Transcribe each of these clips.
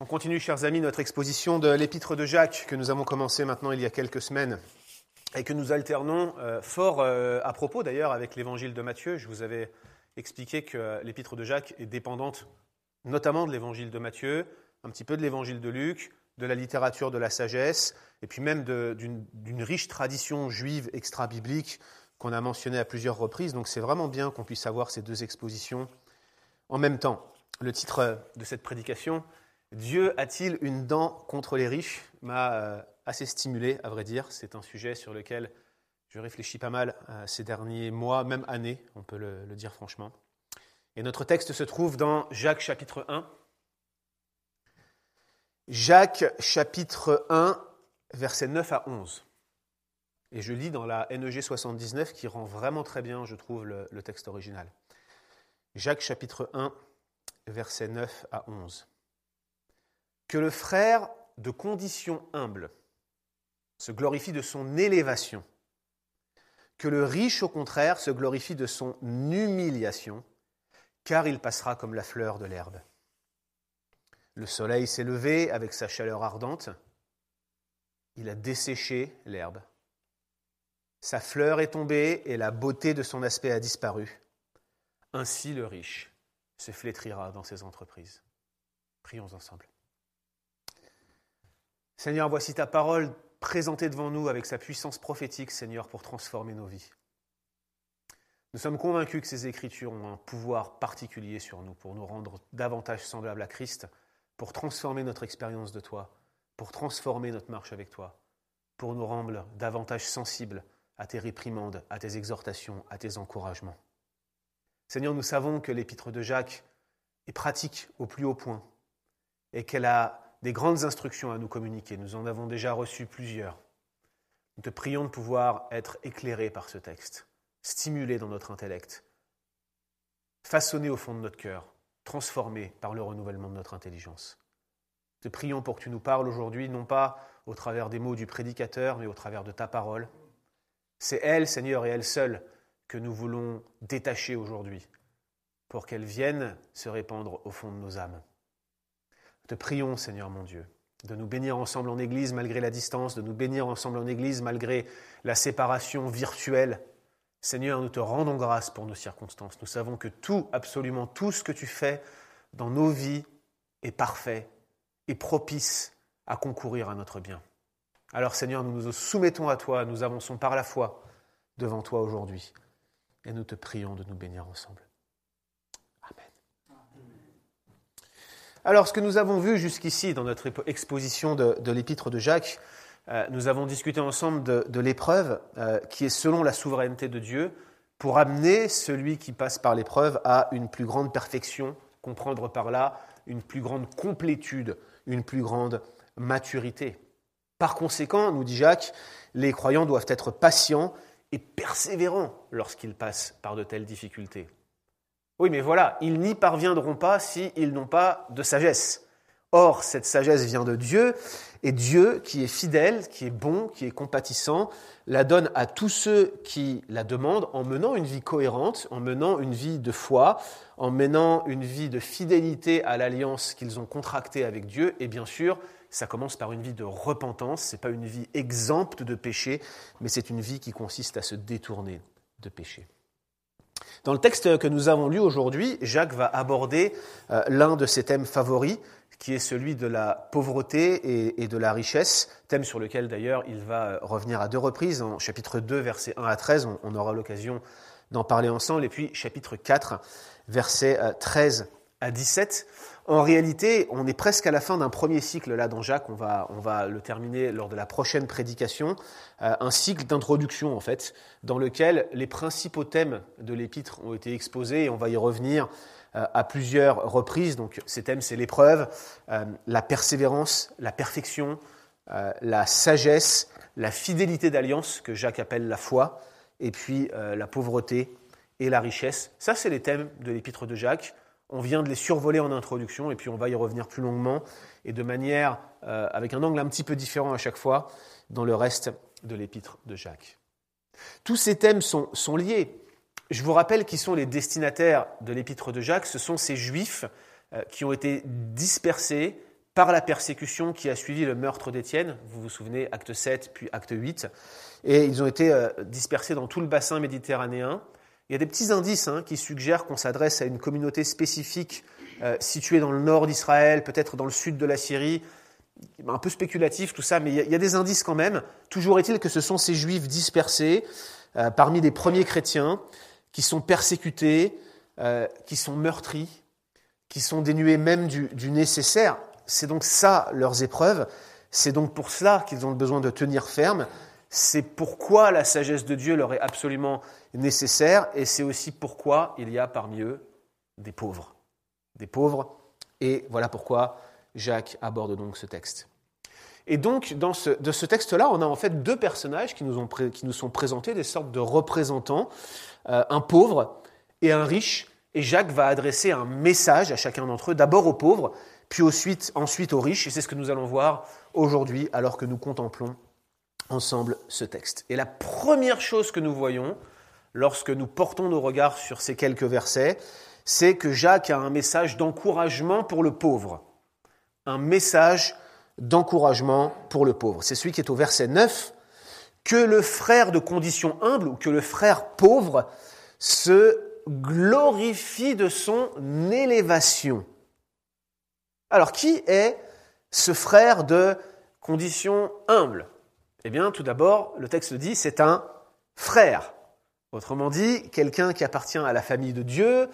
On continue, chers amis, notre exposition de l'épître de Jacques que nous avons commencé maintenant il y a quelques semaines et que nous alternons euh, fort euh, à propos d'ailleurs avec l'évangile de Matthieu. Je vous avais expliqué que l'épître de Jacques est dépendante notamment de l'évangile de Matthieu, un petit peu de l'évangile de Luc, de la littérature de la sagesse et puis même d'une riche tradition juive extra-biblique qu'on a mentionnée à plusieurs reprises. Donc c'est vraiment bien qu'on puisse avoir ces deux expositions en même temps. Le titre de cette prédication, Dieu a-t-il une dent contre les riches? M'a euh, assez stimulé, à vrai dire. C'est un sujet sur lequel je réfléchis pas mal euh, ces derniers mois, même années, on peut le, dire franchement. Et notre texte se trouve dans Jacques chapitre 1. Jacques chapitre 1, versets 9 à 11. Et je lis dans la NEG 79 qui rend vraiment très bien, je trouve, le texte original. Jacques chapitre 1, versets 9 à 11 que le frère de condition humble se glorifie de son élévation, que le riche au contraire se glorifie de son humiliation, car il passera comme la fleur de l'herbe. Le soleil s'est levé avec sa chaleur ardente, il a desséché l'herbe. Sa fleur est tombée et la beauté de son aspect a disparu. Ainsi le riche se flétrira dans ses entreprises. Prions ensemble. Seigneur, voici ta parole présentée devant nous avec sa puissance prophétique, Seigneur, pour transformer nos vies. Nous sommes convaincus que ces Écritures ont un pouvoir particulier sur nous pour nous rendre davantage semblables à Christ, pour transformer notre expérience de toi, pour transformer notre marche avec toi, pour nous rendre davantage sensibles à tes réprimandes, à tes exhortations, à tes encouragements. Seigneur, nous savons que l'épître de Jacques est pratique au plus haut point et qu'elle a des grandes instructions à nous communiquer. Nous en avons déjà reçu plusieurs. Nous te prions de pouvoir être éclairés par ce texte, stimulés dans notre intellect, façonnés au fond de notre cœur, transformés par le renouvellement de notre intelligence. Te prions pour que tu nous parles aujourd'hui, non pas au travers des mots du prédicateur, mais au travers de ta parole. C'est elle, Seigneur, et elle seule, que nous voulons détacher aujourd'hui, pour qu'elle vienne se répandre au fond de nos âmes. Te prions, Seigneur mon Dieu, de nous bénir ensemble en Église malgré la distance, de nous bénir ensemble en Église malgré la séparation virtuelle. Seigneur, nous te rendons grâce pour nos circonstances. Nous savons que tout, absolument tout ce que tu fais dans nos vies est parfait et propice à concourir à notre bien. Alors Seigneur, nous nous soumettons à toi, nous avançons par la foi devant toi aujourd'hui et nous te prions de nous bénir ensemble. Alors, ce que nous avons vu jusqu'ici dans notre exposition de, l'épître de Jacques, euh, nous avons discuté ensemble de, l'épreuve euh, qui est selon la souveraineté de Dieu pour amener celui qui passe par l'épreuve à une plus grande perfection, comprendre par là une plus grande complétude, une plus grande maturité. Par conséquent, nous dit Jacques, les croyants doivent être patients et persévérants lorsqu'ils passent par de telles difficultés. Oui, mais voilà, ils n'y parviendront pas s'ils n'ont pas de sagesse. Or, cette sagesse vient de Dieu, et Dieu, qui est fidèle, qui est bon, qui est compatissant, la donne à tous ceux qui la demandent en menant une vie cohérente, en menant une vie de foi, en menant une vie de fidélité à l'alliance qu'ils ont contractée avec Dieu. Et bien sûr, ça commence par une vie de repentance. Ce n'est pas une vie exempte de péché, mais c'est une vie qui consiste à se détourner de péché. Dans le texte que nous avons lu aujourd'hui, Jacques va aborder euh, l'un de ses thèmes favoris, qui est celui de la pauvreté et, de la richesse, thème sur lequel d'ailleurs il va euh, revenir à deux reprises, en chapitre 2, versets 1 à 13, on, aura l'occasion d'en parler ensemble, et puis chapitre 4, versets 13 euh, à 17. En réalité, on est presque à la fin d'un premier cycle là dans Jacques, on va, on va le terminer lors de la prochaine prédication, euh, un cycle d'introduction en fait, dans lequel les principaux thèmes de l'épître ont été exposés et on va y revenir euh, à plusieurs reprises. Donc ces thèmes, c'est l'épreuve, euh, la persévérance, la perfection, la sagesse, la fidélité d'alliance que Jacques appelle la foi, et puis la pauvreté et la richesse. Ça, c'est les thèmes de l'épître de Jacques. On vient de les survoler en introduction et puis on va y revenir plus longuement et de manière, euh, avec un angle un petit peu différent à chaque fois, dans le reste de l'épître de Jacques. Tous ces thèmes sont, liés. Je vous rappelle qui sont les destinataires de l'épître de Jacques. Ce sont ces juifs euh, qui ont été dispersés par la persécution qui a suivi le meurtre d'Étienne. Vous vous souvenez, acte 7, puis acte 8. Et ils ont été euh, dispersés dans tout le bassin méditerranéen. Il y a des petits indices hein, qui suggèrent qu'on s'adresse à une communauté spécifique euh, située dans le nord d'Israël, peut-être dans le sud de la Syrie. Un peu spéculatif tout ça, mais il y, a, des indices quand même. Toujours est-il que ce sont ces juifs dispersés euh, parmi les premiers chrétiens qui sont persécutés, qui sont meurtris, qui sont dénués même du, du nécessaire. C'est donc ça leurs épreuves. C'est donc pour cela qu'ils ont besoin de tenir ferme. C'est pourquoi la sagesse de Dieu leur est absolument nécessaire et c'est aussi pourquoi il y a parmi eux des pauvres. Des pauvres. Et voilà pourquoi Jacques aborde donc ce texte. Et donc, dans ce, de ce texte-là, on a en fait deux personnages qui nous, ont, qui nous sont présentés, des sortes de représentants, euh, un pauvre et un riche. Et Jacques va adresser un message à chacun d'entre eux, d'abord aux pauvres, puis ensuite, ensuite aux riches. Et c'est ce que nous allons voir aujourd'hui alors que nous contemplons ensemble ce texte. Et la première chose que nous voyons lorsque nous portons nos regards sur ces quelques versets, c'est que Jacques a un message d'encouragement pour le pauvre. Un message d'encouragement pour le pauvre. C'est celui qui est au verset 9, que le frère de condition humble ou que le frère pauvre se glorifie de son élévation. Alors qui est ce frère de condition humble? Eh bien, tout d'abord, le texte dit c'est un frère. Autrement dit, quelqu'un qui appartient à la famille de Dieu,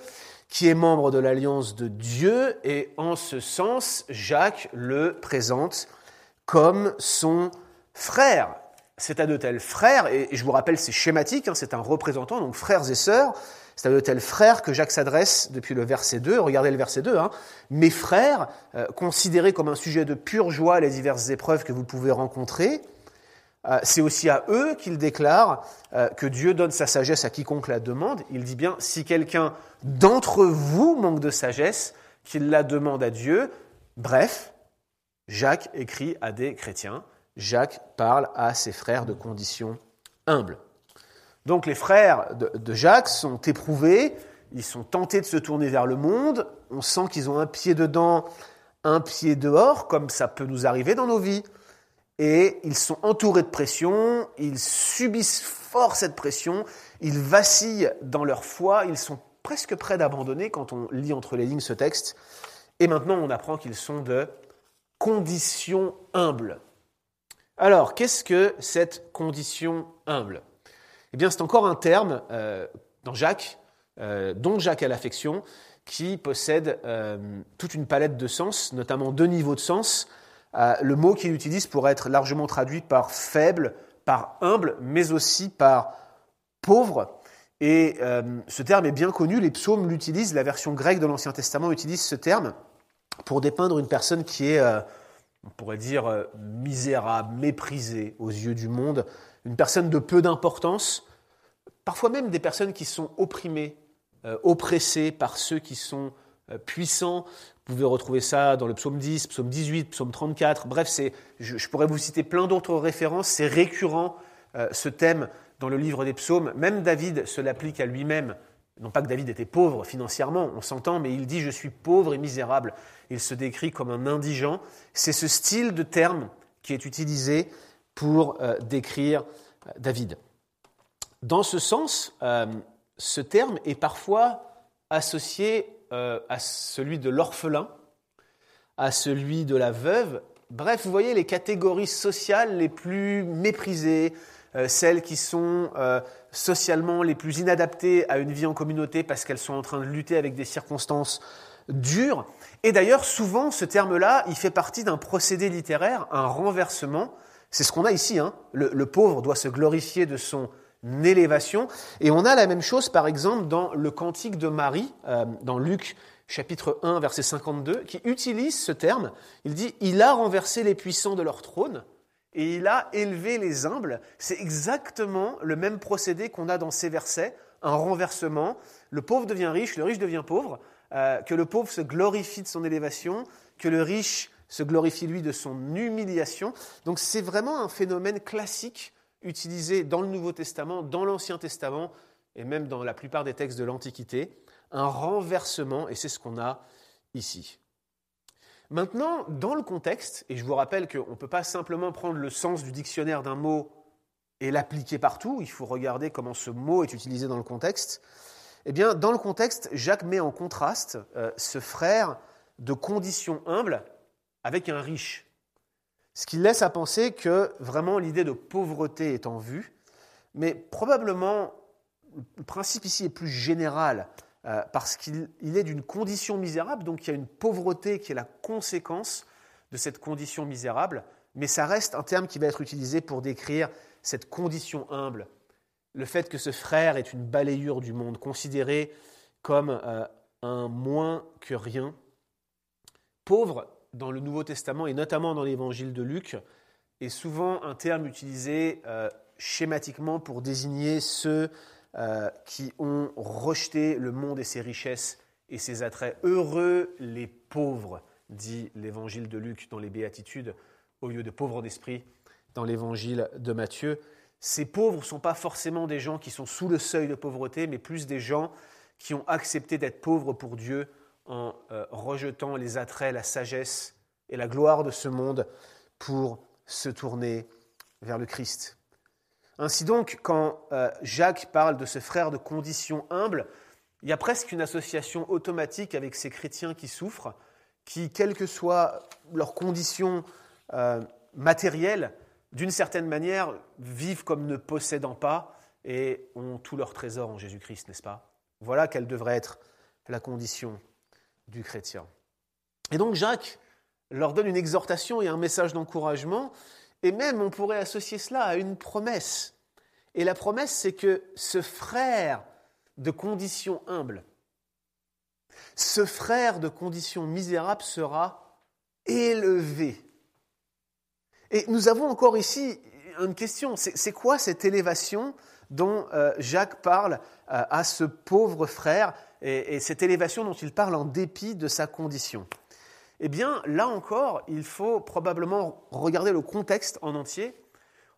qui est membre de l'alliance de Dieu, et en ce sens, Jacques le présente comme son frère. C'est à de tels frères, et je vous rappelle, c'est schématique, hein, c'est un représentant, donc frères et sœurs, c'est à de tels frères que Jacques s'adresse depuis le verset 2. Regardez le verset 2. Hein. Mes frères, euh, considérés comme un sujet de pure joie les diverses épreuves que vous pouvez rencontrer, c'est aussi à eux qu'il déclare euh, que Dieu donne sa sagesse à quiconque la demande. Il dit bien, si quelqu'un d'entre vous manque de sagesse, qu'il la demande à Dieu. Bref, Jacques écrit à des chrétiens. Jacques parle à ses frères de condition humble. Donc les frères de, Jacques sont éprouvés, ils sont tentés de se tourner vers le monde, on sent qu'ils ont un pied dedans, un pied dehors, comme ça peut nous arriver dans nos vies et ils sont entourés de pression, ils subissent fort cette pression, ils vacillent dans leur foi, ils sont presque prêts d'abandonner quand on lit entre les lignes ce texte. Et maintenant, on apprend qu'ils sont de condition humble. Alors, qu'est-ce que cette condition humble? Eh bien, c'est encore un terme euh, dans Jacques, euh, dont Jacques a l'affection, qui possède euh, toute une palette de sens, notamment deux niveaux de sens. Euh, le mot qu'il utilise pourrait être largement traduit par faible, par humble, mais aussi par pauvre. Et euh, ce terme est bien connu, les psaumes l'utilisent, la version grecque de l'Ancien Testament utilise ce terme pour dépeindre une personne qui est, euh, on pourrait dire, misérable, méprisée aux yeux du monde, une personne de peu d'importance, parfois même des personnes qui sont opprimées, oppressées par ceux qui sont puissants vous pouvez retrouver ça dans le psaume 10, psaume 18, psaume 34. Bref, c'est, je, pourrais vous citer plein d'autres références. C'est récurrent, euh, ce thème, dans le livre des psaumes. Même David se l'applique à lui-même. Non pas que David était pauvre financièrement, on s'entend, mais il dit Je suis pauvre et misérable. Il se décrit comme un indigent. C'est ce style de terme qui est utilisé pour euh, décrire euh, David. Dans ce sens, ce terme est parfois associé euh, à celui de l'orphelin, à celui de la veuve. Bref, vous voyez les catégories sociales les plus méprisées, euh, celles qui sont euh, socialement les plus inadaptées à une vie en communauté parce qu'elles sont en train de lutter avec des circonstances dures. Et d'ailleurs, souvent, ce terme-là, il fait partie d'un procédé littéraire, un renversement. C'est ce qu'on a ici. Hein. le pauvre doit se glorifier de son élévation. Et on a la même chose, par exemple, dans le Cantique de Marie, euh, dans Luc chapitre 1, verset 52, qui utilise ce terme. Il dit, il a renversé les puissants de leur trône et il a élevé les humbles. C'est exactement le même procédé qu'on a dans ces versets, un renversement. Le pauvre devient riche, le riche devient pauvre, euh, que le pauvre se glorifie de son élévation, que le riche se glorifie lui de son humiliation. Donc c'est vraiment un phénomène classique utilisé dans le Nouveau Testament, dans l'Ancien Testament et même dans la plupart des textes de l'Antiquité, un renversement, et c'est ce qu'on a ici. Maintenant, dans le contexte, et je vous rappelle qu'on ne peut pas simplement prendre le sens du dictionnaire d'un mot et l'appliquer partout, il faut regarder comment ce mot est utilisé dans le contexte. Eh bien, dans le contexte, Jacques met en contraste euh, ce frère de condition humble avec un riche. Ce qui laisse à penser que vraiment l'idée de pauvreté est en vue, mais probablement le principe ici est plus général euh, parce qu'il est d'une condition misérable, donc il y a une pauvreté qui est la conséquence de cette condition misérable, mais ça reste un terme qui va être utilisé pour décrire cette condition humble, le fait que ce frère est une balayure du monde, considéré comme euh, un moins que rien. Pauvre, dans le Nouveau Testament et notamment dans l'évangile de Luc, est souvent un terme utilisé euh, schématiquement pour désigner ceux euh, qui ont rejeté le monde et ses richesses et ses attraits. Heureux les pauvres, dit l'évangile de Luc dans les béatitudes, au lieu de pauvres d'esprit dans l'évangile de Matthieu. Ces pauvres ne sont pas forcément des gens qui sont sous le seuil de pauvreté, mais plus des gens qui ont accepté d'être pauvres pour Dieu en euh, rejetant les attraits, la sagesse et la gloire de ce monde pour se tourner vers le Christ. Ainsi donc, quand euh, Jacques parle de ce frère de condition humble, il y a presque une association automatique avec ces chrétiens qui souffrent, qui, quelles que soient leurs conditions euh, matérielles, d'une certaine manière, vivent comme ne possédant pas et ont tout leur trésor en Jésus-Christ, n'est-ce pas? Voilà quelle devrait être la condition du chrétien. Et donc Jacques leur donne une exhortation et un message d'encouragement, et même on pourrait associer cela à une promesse. Et la promesse, c'est que ce frère de condition humble, ce frère de condition misérable sera élevé. Et nous avons encore ici une question, c'est quoi cette élévation dont euh, Jacques parle euh, à ce pauvre frère et, cette élévation dont il parle en dépit de sa condition Eh bien, là encore, il faut probablement regarder le contexte en entier.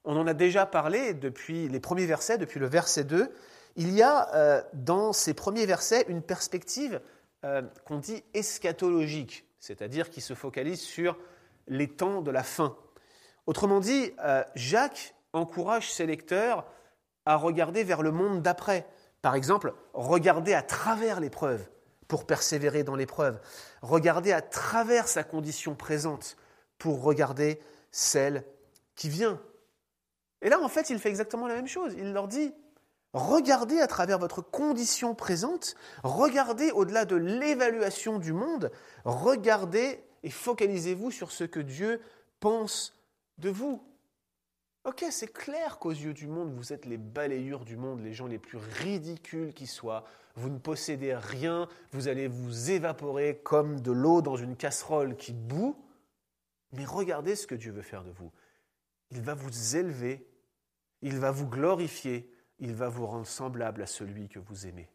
On en a déjà parlé depuis les premiers versets, depuis le verset 2. Il y a euh, dans ces premiers versets une perspective euh, qu'on dit eschatologique, c'est-à-dire qui se focalise sur les temps de la fin. Autrement dit, euh, Jacques encourage ses lecteurs à regarder vers le monde d'après, par exemple, regarder à travers l'épreuve pour persévérer dans l'épreuve. Regarder à travers sa condition présente pour regarder celle qui vient. Et là, en fait, il fait exactement la même chose. Il leur dit, regardez à travers votre condition présente, regardez au-delà de l'évaluation du monde, regardez et focalisez-vous sur ce que Dieu pense de vous. Ok, c'est clair qu'aux yeux du monde, vous êtes les balayures du monde, les gens les plus ridicules qui soient. Vous ne possédez rien, vous allez vous évaporer comme de l'eau dans une casserole qui bout. Mais regardez ce que Dieu veut faire de vous. Il va vous élever, il va vous glorifier, il va vous rendre semblable à celui que vous aimez.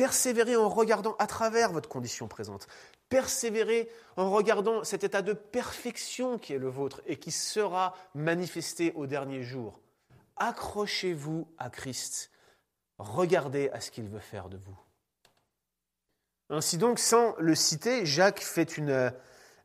Persévérez en regardant à travers votre condition présente. Persévérez en regardant cet état de perfection qui est le vôtre et qui sera manifesté au dernier jour. Accrochez-vous à Christ. Regardez à ce qu'il veut faire de vous. Ainsi donc, sans le citer, Jacques fait une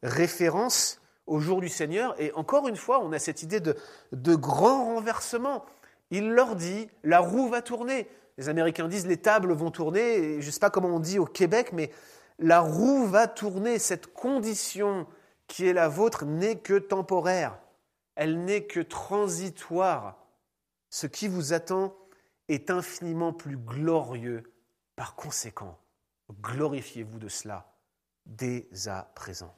référence au jour du Seigneur. Et encore une fois, on a cette idée de, de grand renversement. Il leur dit, la roue va tourner. Les Américains disent, les tables vont tourner. je ne sais pas comment on dit au Québec, mais la roue va tourner, cette condition qui est la vôtre n'est que temporaire, elle n'est que transitoire. Ce qui vous attend est infiniment plus glorieux. Par conséquent, glorifiez-vous de cela dès à présent.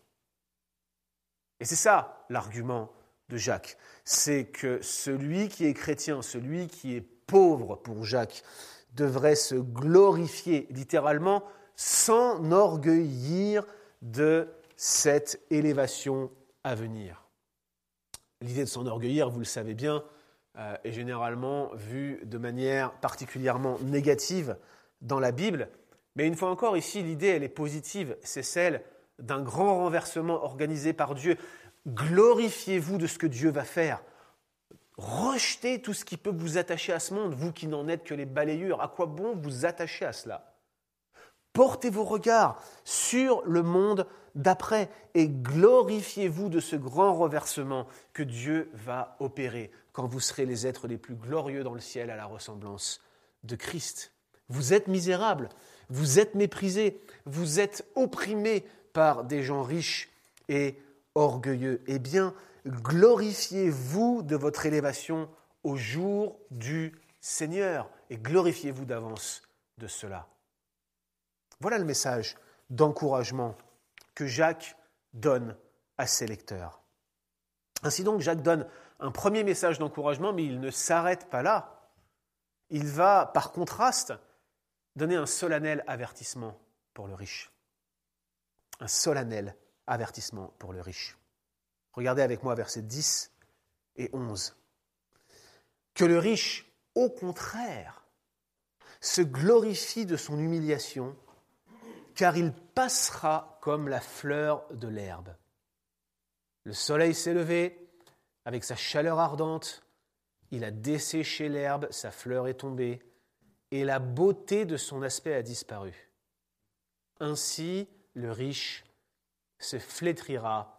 Et c'est ça l'argument de Jacques, c'est que celui qui est chrétien, celui qui est pauvre pour Jacques, devrait se glorifier littéralement s'enorgueillir de cette élévation à venir. L'idée de s'enorgueillir, vous le savez bien, euh, est généralement vue de manière particulièrement négative dans la Bible. Mais une fois encore, ici, l'idée, elle est positive. C'est celle d'un grand renversement organisé par Dieu. Glorifiez-vous de ce que Dieu va faire. Rejetez tout ce qui peut vous attacher à ce monde, vous qui n'en êtes que les balayures. À quoi bon vous attacher à cela? Portez vos regards sur le monde d'après et glorifiez-vous de ce grand reversement que Dieu va opérer quand vous serez les êtres les plus glorieux dans le ciel à la ressemblance de Christ. Vous êtes misérables, vous êtes méprisés, vous êtes opprimés par des gens riches et orgueilleux. Eh bien, glorifiez-vous de votre élévation au jour du Seigneur et glorifiez-vous d'avance de cela. Voilà le message d'encouragement que Jacques donne à ses lecteurs. Ainsi donc, Jacques donne un premier message d'encouragement, mais il ne s'arrête pas là. Il va, par contraste, donner un solennel avertissement pour le riche. Un solennel avertissement pour le riche. Regardez avec moi versets 10 et 11. Que le riche, au contraire, se glorifie de son humiliation, car il passera comme la fleur de l'herbe. Le soleil s'est levé, avec sa chaleur ardente, il a desséché l'herbe, sa fleur est tombée, et la beauté de son aspect a disparu. Ainsi, le riche se flétrira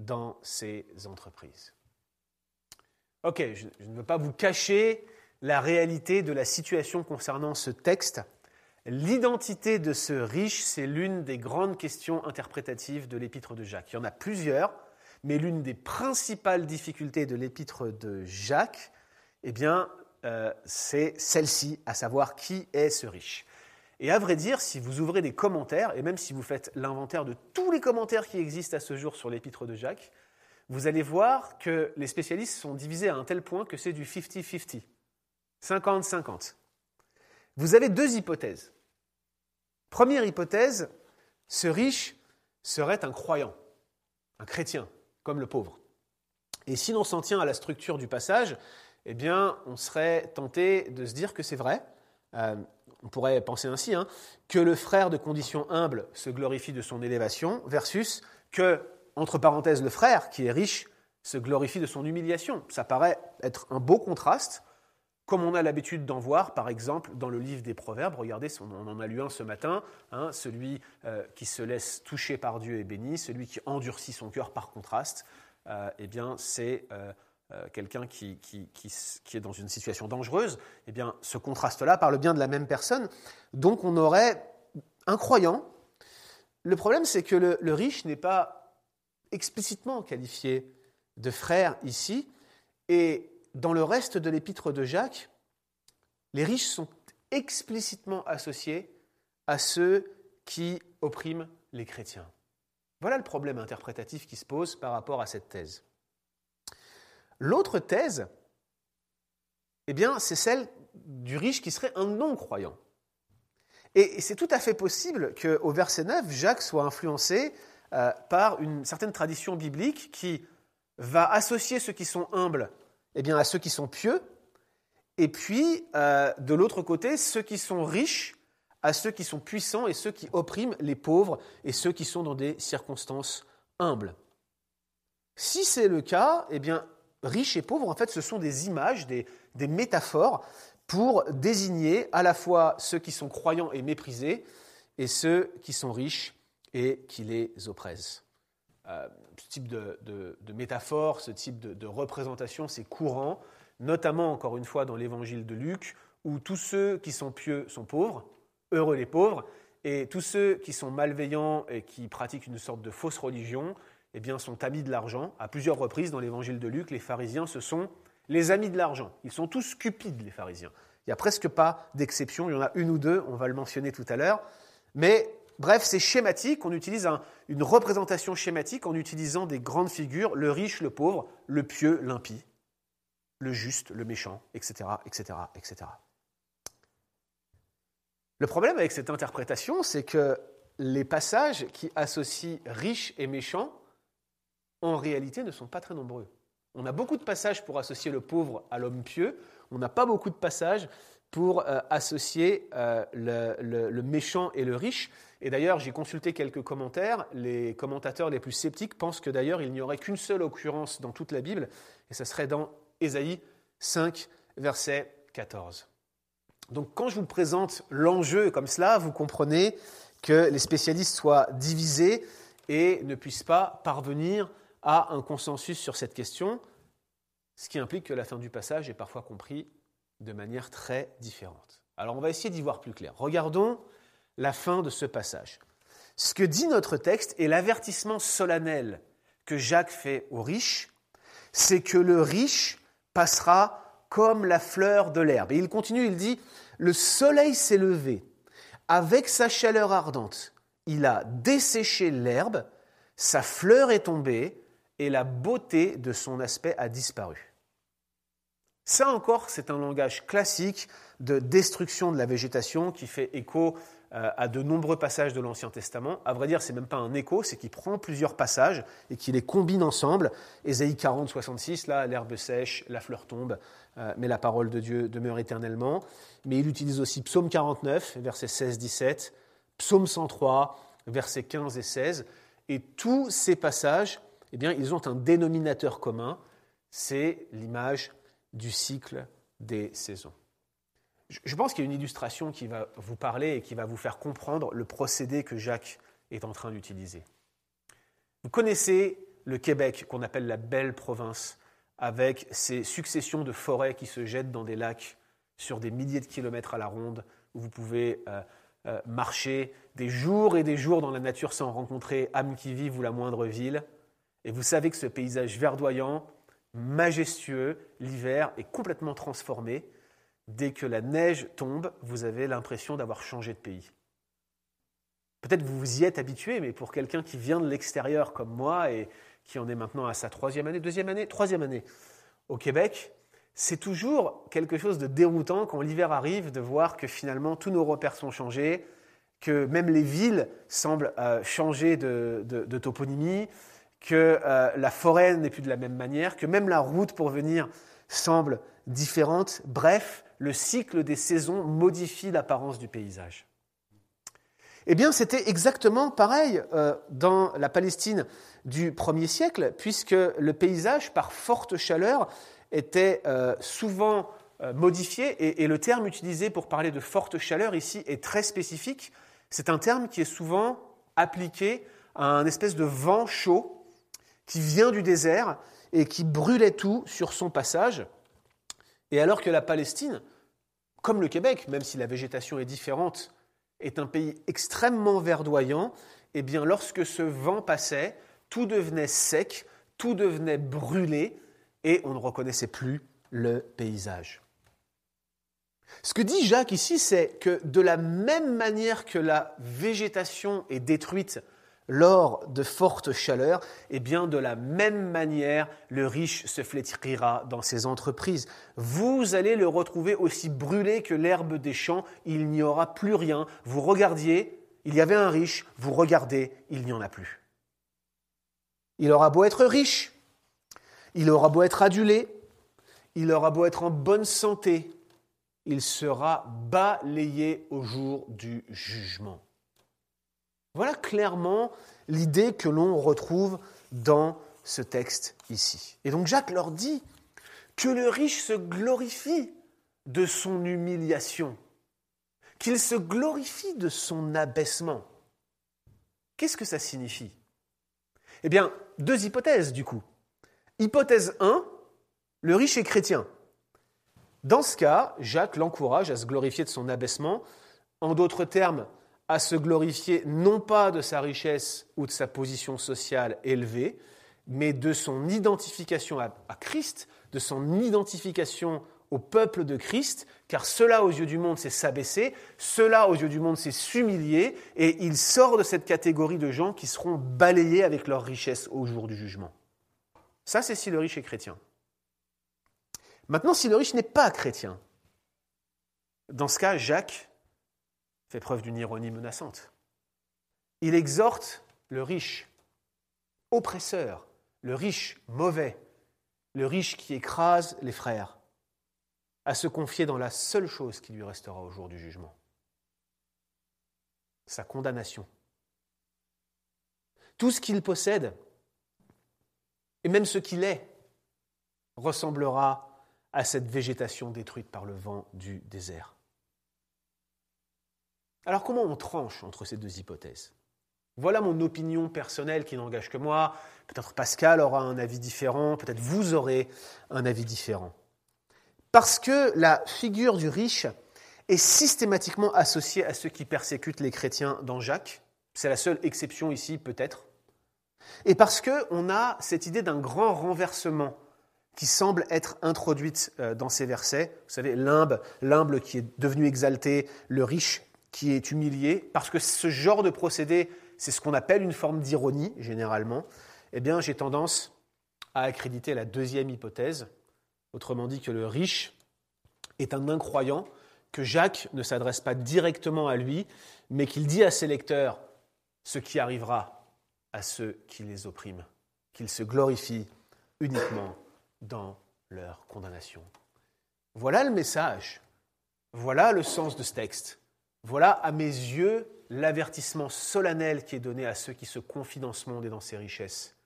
dans ses entreprises. Ok, je, ne veux pas vous cacher la réalité de la situation concernant ce texte. L'identité de ce riche, c'est l'une des grandes questions interprétatives de l'épître de Jacques. Il y en a plusieurs, mais l'une des principales difficultés de l'épître de Jacques, eh bien, euh, c'est celle-ci, à savoir qui est ce riche. Et à vrai dire, si vous ouvrez des commentaires, et même si vous faites l'inventaire de tous les commentaires qui existent à ce jour sur l'épître de Jacques, vous allez voir que les spécialistes sont divisés à un tel point que c'est du 50-50, 50-50. Vous avez deux hypothèses. Première hypothèse, ce riche serait un croyant, un chrétien, comme le pauvre. Et si l'on s'en tient à la structure du passage, eh bien, on serait tenté de se dire que c'est vrai. Euh, on pourrait penser ainsi, hein, que le frère de condition humble se glorifie de son élévation, versus que, entre parenthèses, le frère qui est riche se glorifie de son humiliation. Ça paraît être un beau contraste, comme on a l'habitude d'en voir, par exemple, dans le livre des Proverbes. Regardez, on en a lu un ce matin. Hein, celui euh, qui se laisse toucher par Dieu est béni, celui qui endurcit son cœur par contraste, euh, eh bien, c'est euh, quelqu'un qui, est dans une situation dangereuse, eh bien, ce contraste-là parle bien de la même personne. Donc, on aurait un croyant. Le problème, c'est que le, riche n'est pas explicitement qualifié de frère ici. Et dans le reste de l'épître de Jacques, les riches sont explicitement associés à ceux qui oppriment les chrétiens. Voilà le problème interprétatif qui se pose par rapport à cette thèse. L'autre thèse, eh bien, c'est celle du riche qui serait un non-croyant. Et c'est tout à fait possible qu'au verset 9, Jacques soit influencé euh, par une certaine tradition biblique qui va associer ceux qui sont humbles eh bien, à ceux qui sont pieux, et puis, euh, de l'autre côté, ceux qui sont riches à ceux qui sont puissants et ceux qui oppriment les pauvres et ceux qui sont dans des circonstances humbles. Si c'est le cas, eh bien, riches et pauvres, en fait, ce sont des images, des, métaphores pour désigner à la fois ceux qui sont croyants et méprisés et ceux qui sont riches et qui les oppressent. Euh, ce type de, métaphore, ce type de, représentation, c'est courant, notamment, encore une fois, dans l'évangile de Luc, où tous ceux qui sont pieux sont pauvres, heureux les pauvres, et tous ceux qui sont malveillants et qui pratiquent une sorte de fausse religion, eh bien, sont amis de l'argent. À plusieurs reprises, dans l'évangile de Luc, les pharisiens, ce sont les amis de l'argent. Ils sont tous cupides, les pharisiens. Il n'y a presque pas d'exception. Il y en a une ou deux, on va le mentionner tout à l'heure. Mais bref, c'est schématique. On utilise une représentation schématique en utilisant des grandes figures le riche, le pauvre, le pieux, l'impie, le juste, le méchant, etc., etc., etc. Le problème avec cette interprétation, c'est que les passages qui associent riche et méchant en réalité ne sont pas très nombreux. On a beaucoup de passages pour associer le pauvre à l'homme pieux, on n'a pas beaucoup de passages pour euh, associer euh, le, méchant et le riche. Et d'ailleurs, j'ai consulté quelques commentaires. Les commentateurs les plus sceptiques pensent que d'ailleurs, il n'y aurait qu'une seule occurrence dans toute la Bible, et ce serait dans Ésaïe 5, verset 14. Donc quand je vous présente l'enjeu comme cela, vous comprenez que les spécialistes soient divisés et ne puissent pas parvenir à un consensus sur cette question, ce qui implique que la fin du passage est parfois compris de manière très différente. Alors on va essayer d'y voir plus clair. Regardons la fin de ce passage. Ce que dit notre texte et l'avertissement solennel que Jacques fait aux riches, c'est que le riche passera comme la fleur de l'herbe. Et il continue, il dit, le soleil s'est levé, avec sa chaleur ardente, il a desséché l'herbe, sa fleur est tombée, et la beauté de son aspect a disparu. Ça encore, c'est un langage classique de destruction de la végétation qui fait écho euh, à de nombreux passages de l'Ancien Testament. À vrai dire, c'est même pas un écho, c'est qu'il prend plusieurs passages et qu'il les combine ensemble. Ésaïe 40, 66, là, l'herbe sèche, la fleur tombe, euh, mais la parole de Dieu demeure éternellement. Mais il utilise aussi Psaume 49, versets 16, 17, Psaume 103, versets 15 et 16. Et tous ces passages eh bien, ils ont un dénominateur commun, c'est l'image du cycle des saisons. Je pense qu'il y a une illustration qui va vous parler et qui va vous faire comprendre le procédé que Jacques est en train d'utiliser. Vous connaissez le Québec, qu'on appelle la belle province, avec ses successions de forêts qui se jettent dans des lacs sur des milliers de kilomètres à la ronde, où vous pouvez euh, euh, marcher des jours et des jours dans la nature sans rencontrer âme qui vive ou la moindre ville. Et vous savez que ce paysage verdoyant, majestueux, l'hiver, est complètement transformé. Dès que la neige tombe, vous avez l'impression d'avoir changé de pays. Peut-être vous vous y êtes habitué, mais pour quelqu'un qui vient de l'extérieur comme moi et qui en est maintenant à sa troisième année, deuxième année, troisième année au Québec, c'est toujours quelque chose de déroutant quand l'hiver arrive de voir que finalement tous nos repères sont changés, que même les villes semblent euh, changer de toponymie, que euh, la forêt n'est plus de la même manière, que même la route pour venir semble différente. Bref, le cycle des saisons modifie l'apparence du paysage. Eh bien, c'était exactement pareil euh, dans la Palestine du 1er siècle, puisque le paysage, par forte chaleur, était euh, souvent modifié, et, et, le terme utilisé pour parler de forte chaleur ici est très spécifique. C'est un terme qui est souvent appliqué à un espèce de vent chaud qui vient du désert et qui brûlait tout sur son passage. Et alors que la Palestine, comme le Québec, même si la végétation est différente, est un pays extrêmement verdoyant, eh bien lorsque ce vent passait, tout devenait sec, tout devenait brûlé, et on ne reconnaissait plus le paysage. Ce que dit Jacques ici, c'est que de la même manière que la végétation est détruite lors de fortes chaleurs, eh bien de la même manière, le riche se flétrira dans ses entreprises. Vous allez le retrouver aussi brûlé que l'herbe des champs, il n'y aura plus rien. Vous regardiez, il y avait un riche, vous regardez, il n'y en a plus. Il aura beau être riche, il aura beau être adulé, il aura beau être en bonne santé, il sera balayé au jour du jugement. Voilà clairement l'idée que l'on retrouve dans ce texte ici. Et donc Jacques leur dit que le riche se glorifie de son humiliation, qu'il se glorifie de son abaissement. Qu'est-ce que ça signifie? Eh bien, deux hypothèses du coup. Hypothèse 1, le riche est chrétien. Dans ce cas, Jacques l'encourage à se glorifier de son abaissement. En d'autres termes, à se glorifier non pas de sa richesse ou de sa position sociale élevée, mais de son identification à, Christ, de son identification au peuple de Christ, car cela aux yeux du monde c'est s'abaisser, cela aux yeux du monde c'est s'humilier, et il sort de cette catégorie de gens qui seront balayés avec leur richesse au jour du jugement. Ça c'est si le riche est chrétien. Maintenant, si le riche n'est pas chrétien, dans ce cas, Jacques fait preuve d'une ironie menaçante. Il exhorte le riche, oppresseur, le riche mauvais, le riche qui écrase les frères, à se confier dans la seule chose qui lui restera au jour du jugement, sa condamnation. Tout ce qu'il possède, et même ce qu'il est, ressemblera à cette végétation détruite par le vent du désert. Alors comment on tranche entre ces deux hypothèses? Voilà mon opinion personnelle qui n'engage que moi. Peut-être Pascal aura un avis différent, peut-être vous aurez un avis différent. Parce que la figure du riche est systématiquement associée à ceux qui persécutent les chrétiens dans Jacques. C'est la seule exception ici, peut-être. Et parce qu'on a cette idée d'un grand renversement qui semble être introduite euh, dans ces versets. Vous savez, l'humble, qui est devenu exalté, le riche qui est humilié, parce que ce genre de procédé, c'est ce qu'on appelle une forme d'ironie, généralement, eh bien, j'ai tendance à accréditer la deuxième hypothèse, autrement dit que le riche est un incroyant, que Jacques ne s'adresse pas directement à lui, mais qu'il dit à ses lecteurs ce qui arrivera à ceux qui les oppriment, qu'ils se glorifient uniquement dans leur condamnation. Voilà le message, voilà le sens de ce texte, voilà à mes yeux l'avertissement solennel qui est donné à ceux qui se confient dans ce monde et dans ses richesses,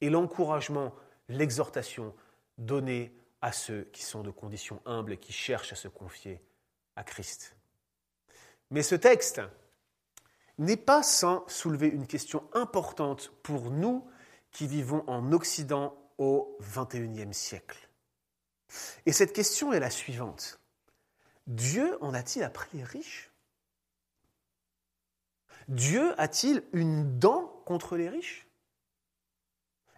et l'encouragement, l'exhortation donnée à ceux qui sont de conditions humbles et qui cherchent à se confier à Christ. Mais ce texte n'est pas sans soulever une question importante pour nous qui vivons en Occident au XXIe siècle. Et cette question est la suivante. Dieu en a-t-il appris les riches Dieu a-t-il une dent contre les riches?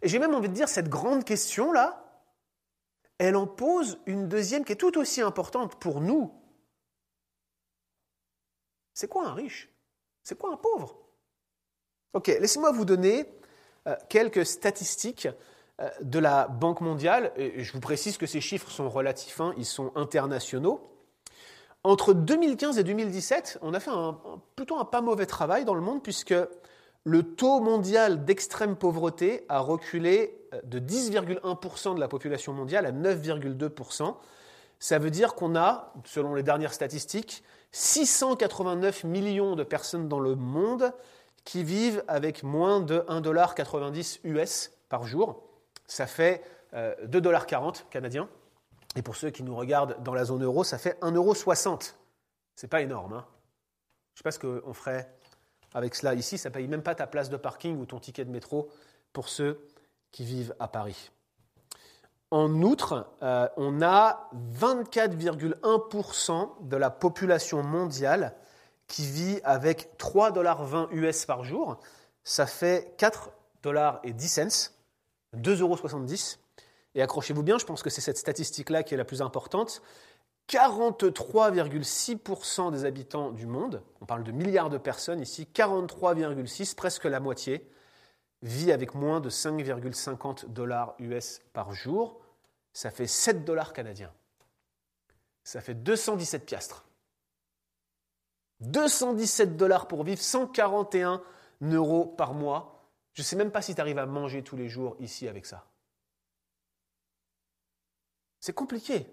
Et j'ai même envie de dire, cette grande question-là, elle en pose une deuxième qui est tout aussi importante pour nous. C'est quoi un riche? C'est quoi un pauvre? Ok, laissez-moi vous donner euh, quelques statistiques euh, de la Banque mondiale, je vous précise que ces chiffres sont relatifs, ils sont internationaux. Entre 2015 et 2017, on a fait plutôt un pas mauvais travail dans le monde puisque le taux mondial d'extrême pauvreté a reculé euh, de 10,1% de la population mondiale à 9,2%. Ça veut dire qu'on a, selon les dernières statistiques, 689 millions de personnes dans le monde qui vivent avec moins de 1,90$ US par jour. Ça fait 2,40$ euh, canadiens. Et pour ceux qui nous regardent dans la zone euro, ça fait 1,60€. C'est pas énorme. Hein Je sais pas ce qu'on ferait avec cela ici. Ça paye même pas ta place de parking ou ton ticket de métro pour ceux qui vivent à Paris. En outre, euh, on a 24,1% de la population mondiale qui vit avec 3,20$ US par jour. Ça fait 4,10$, 2,70€. Et accrochez-vous bien, je pense que c'est cette statistique-là qui est la plus importante. 43,6% des habitants du monde, on parle de milliards de personnes ici, 43,6, presque la moitié, vit avec moins de 5,50 dollars US par jour. Ça fait 7 dollars canadiens. Ça fait 217 piastres. 217 dollars pour vivre, 141 euros par mois. Je ne sais même pas si tu arrives à manger tous les jours ici avec ça. C'est compliqué.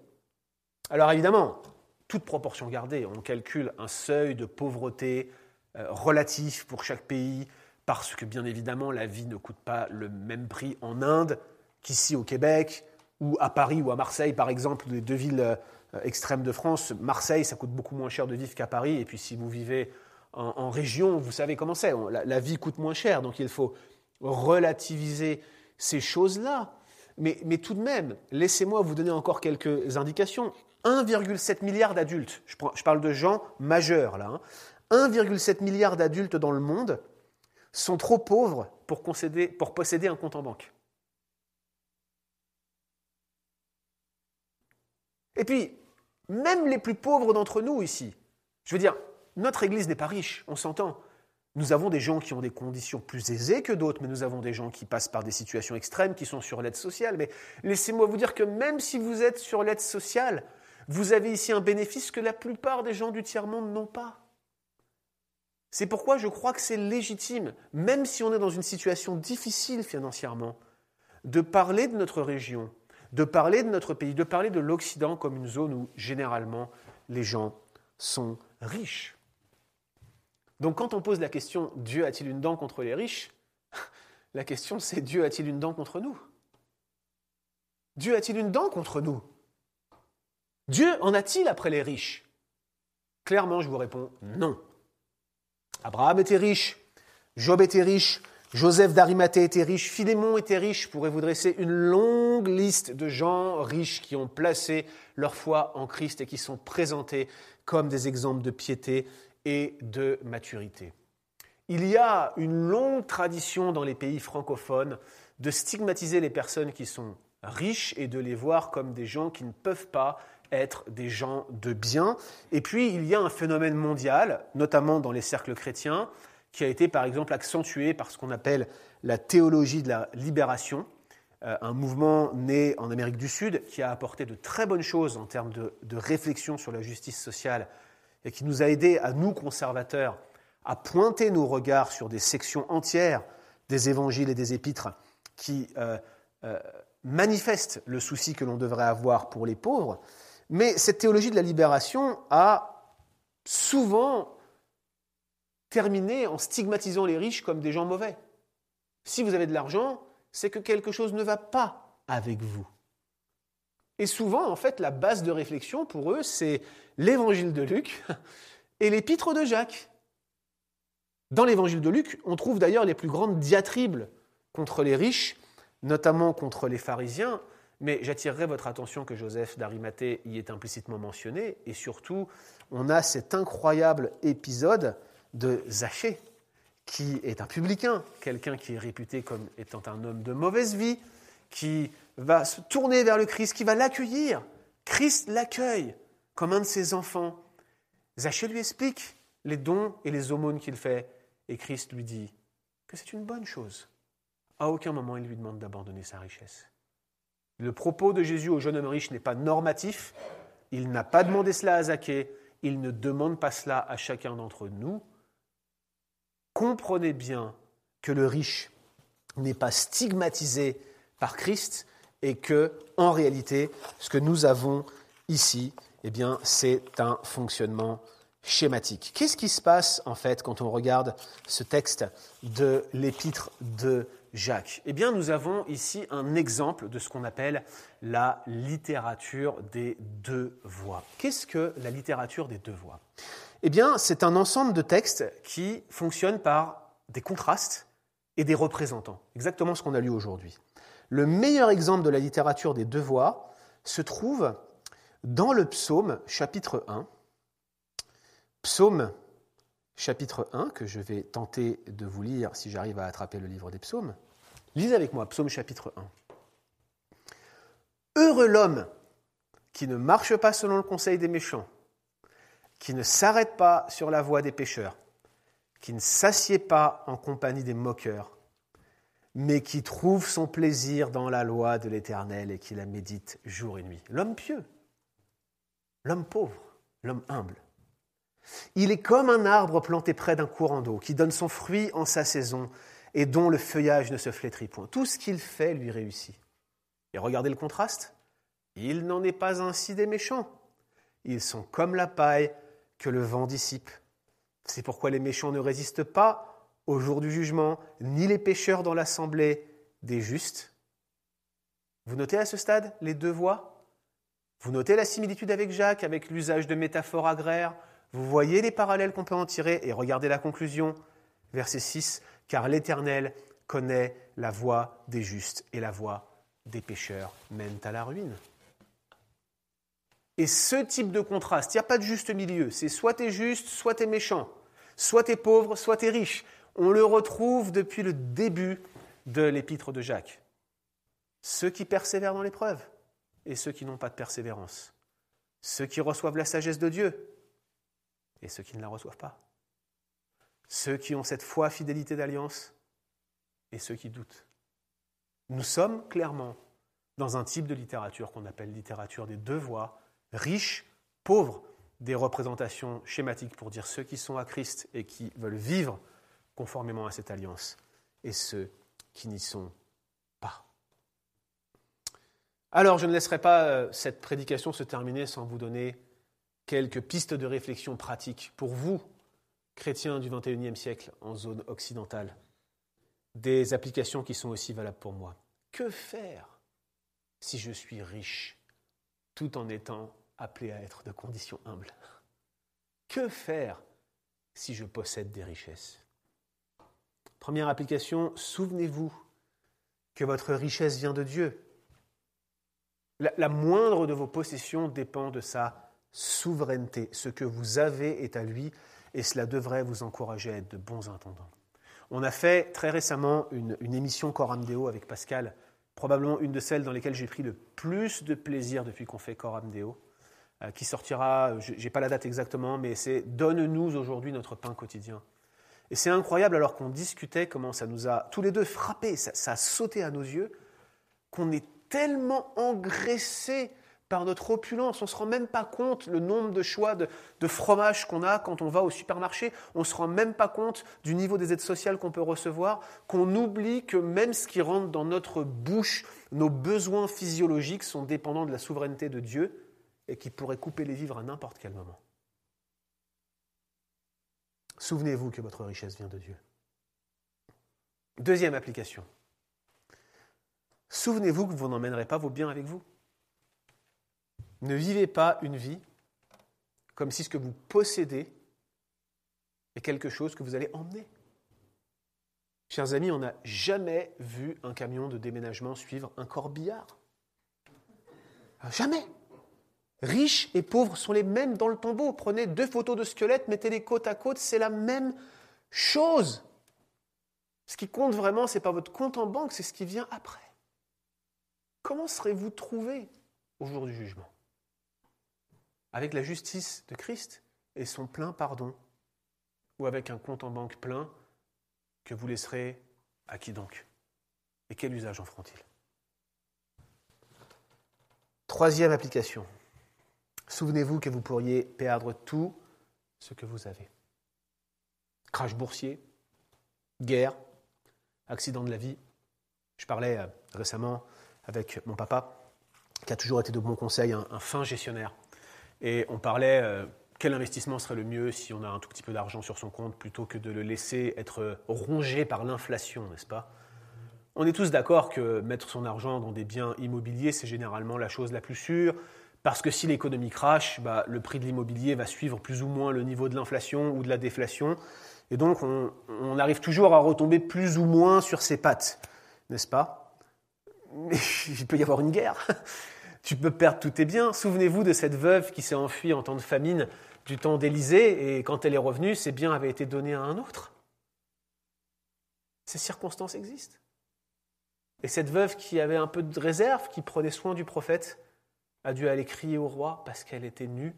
Alors évidemment, toute proportion gardée, on calcule un seuil de pauvreté euh, relatif pour chaque pays, parce que bien évidemment, la vie ne coûte pas le même prix en Inde qu'ici au Québec, ou à Paris ou à Marseille, par exemple, les deux villes euh, extrêmes de France. Marseille, ça coûte beaucoup moins cher de vivre qu'à Paris, et puis si vous vivez en, région, vous savez comment c'est, la vie coûte moins cher, donc il faut relativiser ces choses-là. Mais, tout de même, laissez-moi vous donner encore quelques indications. 1,7 milliard d'adultes, je, parle de gens majeurs là, 1,7 hein. milliard d'adultes dans le monde sont trop pauvres pour, pour posséder un compte en banque. Et puis, même les plus pauvres d'entre nous ici, je veux dire, notre Église n'est pas riche, on s'entend. Nous avons des gens qui ont des conditions plus aisées que d'autres, mais nous avons des gens qui passent par des situations extrêmes, qui sont sur l'aide sociale. Mais laissez-moi vous dire que même si vous êtes sur l'aide sociale, vous avez ici un bénéfice que la plupart des gens du tiers-monde n'ont pas. C'est pourquoi je crois que c'est légitime, même si on est dans une situation difficile financièrement, de parler de notre région, de parler de notre pays, de parler de l'Occident comme une zone où généralement les gens sont riches. Donc quand on pose la question Dieu a-t-il une dent contre les riches La question c'est Dieu a-t-il une dent contre nous? Dieu a-t-il une dent contre nous? Dieu en a-t-il après les riches? Clairement, je vous réponds non. Abraham était riche, Job était riche, Joseph d'Arimathée était riche, Philémon était riche. Je pourrais vous dresser une longue liste de gens riches qui ont placé leur foi en Christ et qui sont présentés comme des exemples de piété et de maturité. Il y a une longue tradition dans les pays francophones de stigmatiser les personnes qui sont riches et de les voir comme des gens qui ne peuvent pas être des gens de bien. Et puis, il y a un phénomène mondial, notamment dans les cercles chrétiens, qui a été par exemple accentué par ce qu'on appelle la théologie de la libération, euh, un mouvement né en Amérique du Sud qui a apporté de très bonnes choses en termes de, de réflexion sur la justice sociale et qui nous a aidés à nous, conservateurs, à pointer nos regards sur des sections entières des évangiles et des épîtres qui euh, euh, manifestent le souci que l'on devrait avoir pour les pauvres. Mais cette théologie de la libération a souvent terminé en stigmatisant les riches comme des gens mauvais. Si vous avez de l'argent, c'est que quelque chose ne va pas avec vous. Et souvent, en fait, la base de réflexion pour eux, c'est l'évangile de Luc et l'épître de Jacques. Dans l'évangile de Luc, on trouve d'ailleurs les plus grandes diatribes contre les riches, notamment contre les pharisiens, mais j'attirerai votre attention que Joseph d'Arimathée y est implicitement mentionné, et surtout, on a cet incroyable épisode de Zachée, qui est un publicain, quelqu'un qui est réputé comme étant un homme de mauvaise vie, qui va se tourner vers le Christ, qui va l'accueillir. Christ l'accueille comme un de ses enfants. Zachée lui explique les dons et les aumônes qu'il fait, et Christ lui dit que c'est une bonne chose. À aucun moment il lui demande d'abandonner sa richesse. Le propos de Jésus au jeune homme riche n'est pas normatif, il n'a pas demandé cela à Zachée, il ne demande pas cela à chacun d'entre nous. Comprenez bien que le riche n'est pas stigmatisé par Christ et que, en réalité, ce que nous avons ici, eh bien, c'est un fonctionnement schématique. Qu'est-ce qui se passe, en fait, quand on regarde ce texte de l'épître de Jacques? Eh bien, nous avons ici un exemple de ce qu'on appelle la littérature des deux voix. Qu'est-ce que la littérature des deux voix Eh bien, c'est un ensemble de textes qui fonctionnent par des contrastes et des représentants, exactement ce qu'on a lu aujourd'hui. Le meilleur exemple de la littérature des deux voix se trouve dans le psaume chapitre 1. Psaume chapitre 1, que je vais tenter de vous lire si j'arrive à attraper le livre des psaumes. Lisez avec moi, psaume chapitre 1. Heureux l'homme qui ne marche pas selon le conseil des méchants, qui ne s'arrête pas sur la voie des pécheurs, qui ne s'assied pas en compagnie des moqueurs, mais qui trouve son plaisir dans la loi de l'Éternel et qui la médite jour et nuit. L'homme pieux, l'homme pauvre, l'homme humble. Il est comme un arbre planté près d'un courant d'eau, qui donne son fruit en sa saison et dont le feuillage ne se flétrit point. Tout ce qu'il fait lui réussit. Et regardez le contraste. Il n'en est pas ainsi des méchants. Ils sont comme la paille que le vent dissipe. C'est pourquoi les méchants ne résistent pas au jour du jugement, ni les pécheurs dans l'assemblée des justes. Vous notez à ce stade les deux voix Vous notez la similitude avec Jacques, avec l'usage de métaphores agraires? Vous voyez les parallèles qu'on peut en tirer? Et regardez la conclusion, verset 6, car l'Éternel connaît la voie des justes et la voie des pécheurs mène à la ruine. Et ce type de contraste, il n'y a pas de juste milieu. C'est soit tu es juste, soit tu es méchant. Soit tu es pauvre, soit tu es riche. On le retrouve depuis le début de l'épître de Jacques. Ceux qui persévèrent dans l'épreuve et ceux qui n'ont pas de persévérance. Ceux qui reçoivent la sagesse de Dieu et ceux qui ne la reçoivent pas. Ceux qui ont cette foi, fidélité d'alliance et ceux qui doutent. Nous sommes clairement dans un type de littérature qu'on appelle littérature des deux voies, riche, pauvre, des représentations schématiques pour dire ceux qui sont à Christ et qui veulent vivre conformément à cette alliance et ceux qui n'y sont pas. Alors, je ne laisserai pas euh, cette prédication se terminer sans vous donner quelques pistes de réflexion pratiques pour vous, chrétiens du XXIe siècle en zone occidentale, des applications qui sont aussi valables pour moi. Que faire si je suis riche tout en étant appelé à être de condition humble Que faire si je possède des richesses? Première application, souvenez-vous que votre richesse vient de Dieu. La, moindre de vos possessions dépend de sa souveraineté. Ce que vous avez est à lui et cela devrait vous encourager à être de bons intendants. On a fait très récemment une, une émission Coram Deo avec Pascal, probablement une de celles dans lesquelles j'ai pris le plus de plaisir depuis qu'on fait Coram Deo, euh, qui sortira, je n'ai pas la date exactement, mais c'est Donne-nous aujourd'hui notre pain quotidien. Et c'est incroyable alors qu'on discutait comment ça nous a tous les deux frappés, ça, a sauté à nos yeux, qu'on est tellement engraissé par notre opulence. On ne se rend même pas compte le nombre de choix de, de fromage qu'on a quand on va au supermarché. On ne se rend même pas compte du niveau des aides sociales qu'on peut recevoir, qu'on oublie que même ce qui rentre dans notre bouche, nos besoins physiologiques sont dépendants de la souveraineté de Dieu et qui pourrait couper les vivres à n'importe quel moment. Souvenez-vous que votre richesse vient de Dieu. Deuxième application. Souvenez-vous que vous n'emmènerez pas vos biens avec vous. Ne vivez pas une vie comme si ce que vous possédez est quelque chose que vous allez emmener. Chers amis, on n'a jamais vu un camion de déménagement suivre un corbillard. Jamais. Riches et pauvres sont les mêmes dans le tombeau. Prenez deux photos de squelettes, mettez-les côte à côte, c'est la même chose. Ce qui compte vraiment, ce n'est pas votre compte en banque, c'est ce qui vient après. Comment serez-vous trouvé au jour du jugement? Avec la justice de Christ et son plein pardon Ou avec un compte en banque plein que vous laisserez à qui donc Et quel usage en feront-ils? Troisième application. Souvenez-vous que vous pourriez perdre tout ce que vous avez. Crash boursier, guerre, accident de la vie. Je parlais euh, récemment avec mon papa, qui a toujours été de bons conseils, un, un fin gestionnaire. Et on parlait euh, quel investissement serait le mieux si on a un tout petit peu d'argent sur son compte plutôt que de le laisser être rongé par l'inflation, n'est-ce pas? On est tous d'accord que mettre son argent dans des biens immobiliers, c'est généralement la chose la plus sûre, parce que si l'économie crache, bah, le prix de l'immobilier va suivre plus ou moins le niveau de l'inflation ou de la déflation. Et donc, on, arrive toujours à retomber plus ou moins sur ses pattes, n'est-ce pas? Mais il peut y avoir une guerre. Tu peux perdre tous tes biens. Souvenez-vous de cette veuve qui s'est enfuie en temps de famine du temps d'Élysée, et quand elle est revenue, ses biens avaient été donnés à un autre. Ces circonstances existent. Et cette veuve qui avait un peu de réserve, qui prenait soin du prophète, a dû aller crier au roi parce qu'elle était nue,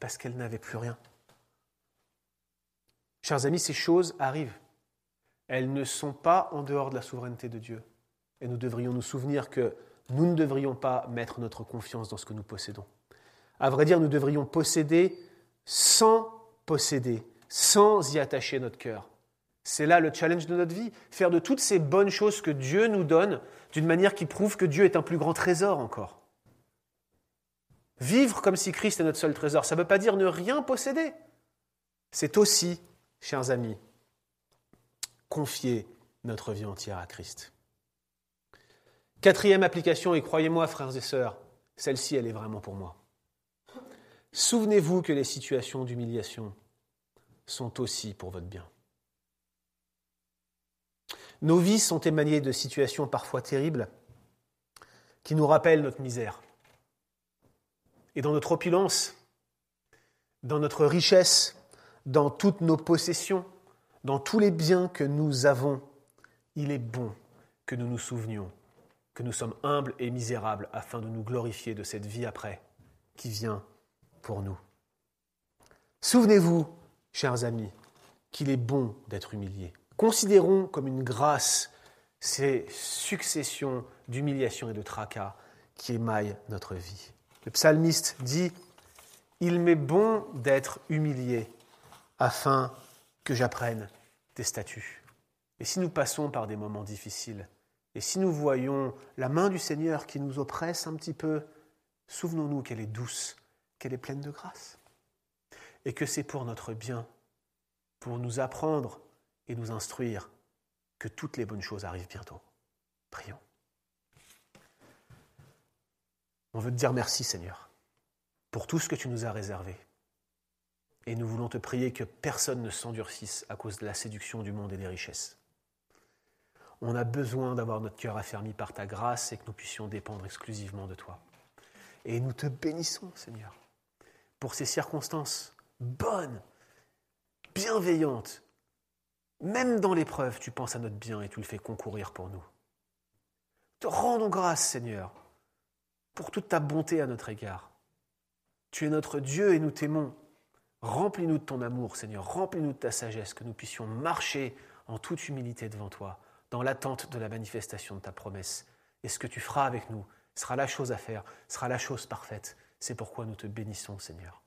parce qu'elle n'avait plus rien. Chers amis, ces choses arrivent. Elles ne sont pas en dehors de la souveraineté de Dieu. Et nous devrions nous souvenir que nous ne devrions pas mettre notre confiance dans ce que nous possédons. À vrai dire, nous devrions posséder sans posséder, sans y attacher notre cœur. C'est là le challenge de notre vie, faire de toutes ces bonnes choses que Dieu nous donne d'une manière qui prouve que Dieu est un plus grand trésor encore. Vivre comme si Christ est notre seul trésor, ça ne veut pas dire ne rien posséder. C'est aussi, chers amis, confier notre vie entière à Christ. Quatrième application, et croyez-moi, frères et sœurs, celle-ci, elle est vraiment pour moi. Souvenez-vous que les situations d'humiliation sont aussi pour votre bien. Nos vies sont émanées de situations parfois terribles qui nous rappellent notre misère. Et dans notre opulence, dans notre richesse, dans toutes nos possessions, dans tous les biens que nous avons, il est bon que nous nous souvenions que nous sommes humbles et misérables afin de nous glorifier de cette vie après qui vient pour nous. Souvenez-vous, chers amis, qu'il est bon d'être humilié. Considérons comme une grâce ces successions d'humiliations et de tracas qui émaillent notre vie. Le psalmiste dit, Il m'est bon d'être humilié afin que j'apprenne tes statuts. Et si nous passons par des moments difficiles, et si nous voyons la main du Seigneur qui nous oppresse un petit peu, souvenons-nous qu'elle est douce, qu'elle est pleine de grâce, et que c'est pour notre bien, pour nous apprendre et nous instruire que toutes les bonnes choses arrivent bientôt. Prions. On veut te dire merci Seigneur pour tout ce que tu nous as réservé. Et nous voulons te prier que personne ne s'endurcisse à cause de la séduction du monde et des richesses. On a besoin d'avoir notre cœur affermi par ta grâce et que nous puissions dépendre exclusivement de toi. Et nous te bénissons, Seigneur, pour ces circonstances bonnes, bienveillantes. Même dans l'épreuve, tu penses à notre bien et tu le fais concourir pour nous. Te rendons grâce, Seigneur, pour toute ta bonté à notre égard. Tu es notre Dieu et nous t'aimons. Remplis-nous de ton amour, Seigneur. Remplis-nous de ta sagesse, que nous puissions marcher en toute humilité devant toi, dans l'attente de la manifestation de ta promesse. Et ce que tu feras avec nous sera la chose à faire, sera la chose parfaite. C'est pourquoi nous te bénissons, Seigneur.